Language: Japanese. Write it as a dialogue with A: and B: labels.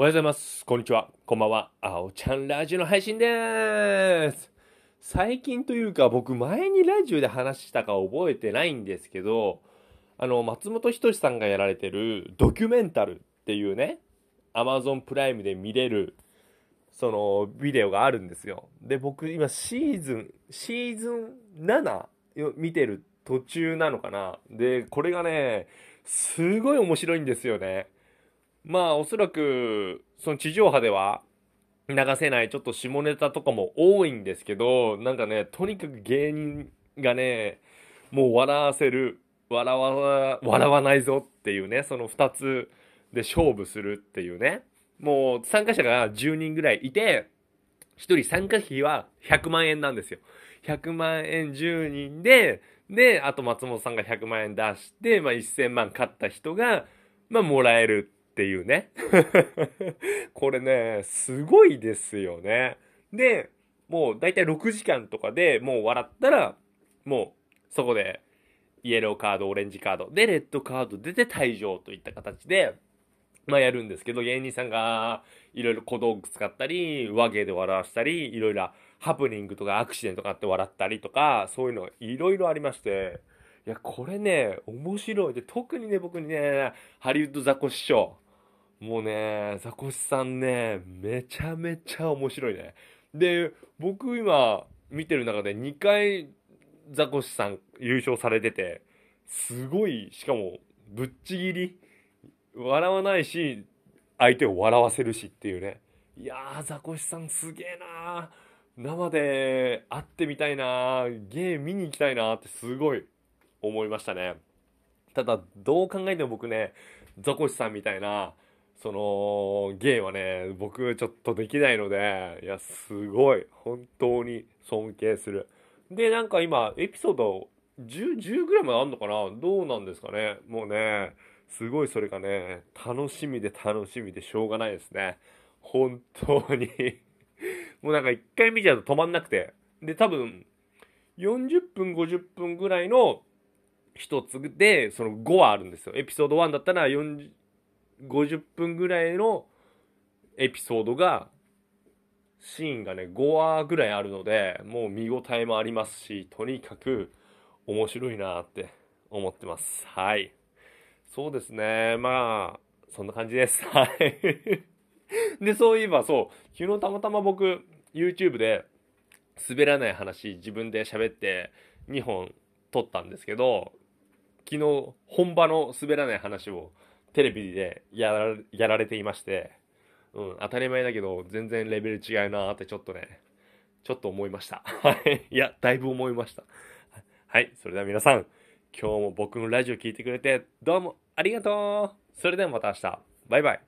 A: おはようございます。こんにちは。こんばんは。あおちゃんラジオの配信でーす。最近というか僕前にラジオで話したか覚えてないんですけど、あの、松本人志さんがやられてるドキュメンタルっていうね、Amazon プライムで見れる、そのビデオがあるんですよ。で、僕今シーズン、シーズン7よ見てる途中なのかな。で、これがね、すごい面白いんですよね。まあおそらくその地上波では流せないちょっと下ネタとかも多いんですけどなんかねとにかく芸人がねもう笑わせる笑わ笑わないぞっていうねその2つで勝負するっていうね。もう参加者が10人ぐらいいて1人参加費は100万円なんですよ。100万円10人でであと松本さんが100万円出して、まあ、1000万勝った人がまあもらえるっていうね。これね、すごいですよね。で、もうだいたい6時間とかでもう笑ったら、もうそこでイエローカード、オレンジカード、で、レッドカード出て退場といった形で、まあやるんですけど、芸人さんがいろいろ小道具使ったり、和芸で笑わしたり、いろいろハプニングとかアクシデントがあって笑ったりとか、そういうのいろいろありまして、いや、これね、面白い。で、特にね、僕にね、ハリウッドザコシショウ。もうね、ザコシさんね、めちゃめちゃ面白いね。で、僕今見てる中で2回ザコシさん優勝されてて、すごい、しかもぶっちぎり、笑わないし、相手を笑わせるしっていうね。いやー、ザコシさんすげえなー生で会ってみたいなーゲー見に行きたいなーってすごい思いましたね。ただ、どう考えても僕ね、ザコシさんみたいな、その、ゲイはね、僕ちょっとできないので、いや、すごい、本当に尊敬する。で、なんか今、エピソード10、10ぐらいまであるのかな？どうなんですかね？もうね、すごいそれがね、楽しみで楽しみでしょうがないですね。本当に。もうなんか一回見ちゃうと止まんなくて。で、多分、40分、50分ぐらいの一つで、その5はあるんですよ。エピソード1だったら、50分ぐらいのエピソードが、シーンがね、5話ぐらいあるので、もう見応えもありますし、とにかく面白いなって思ってます。はい。そうですね。まあ、そんな感じです。はい。で、そういえばそう、昨日たまたま僕、YouTube で滑らない話自分で喋って2本撮ったんですけど、昨日本場の滑らない話をテレビでやらやられていまして、うん、当たり前だけど全然レベル違うなーってちょっとね、ちょっと思いました。はい。いや、だいぶ思いました。はい。それでは皆さん、今日も僕のラジオ聴いてくれてどうもありがとうそれではまた明日。バイバイ。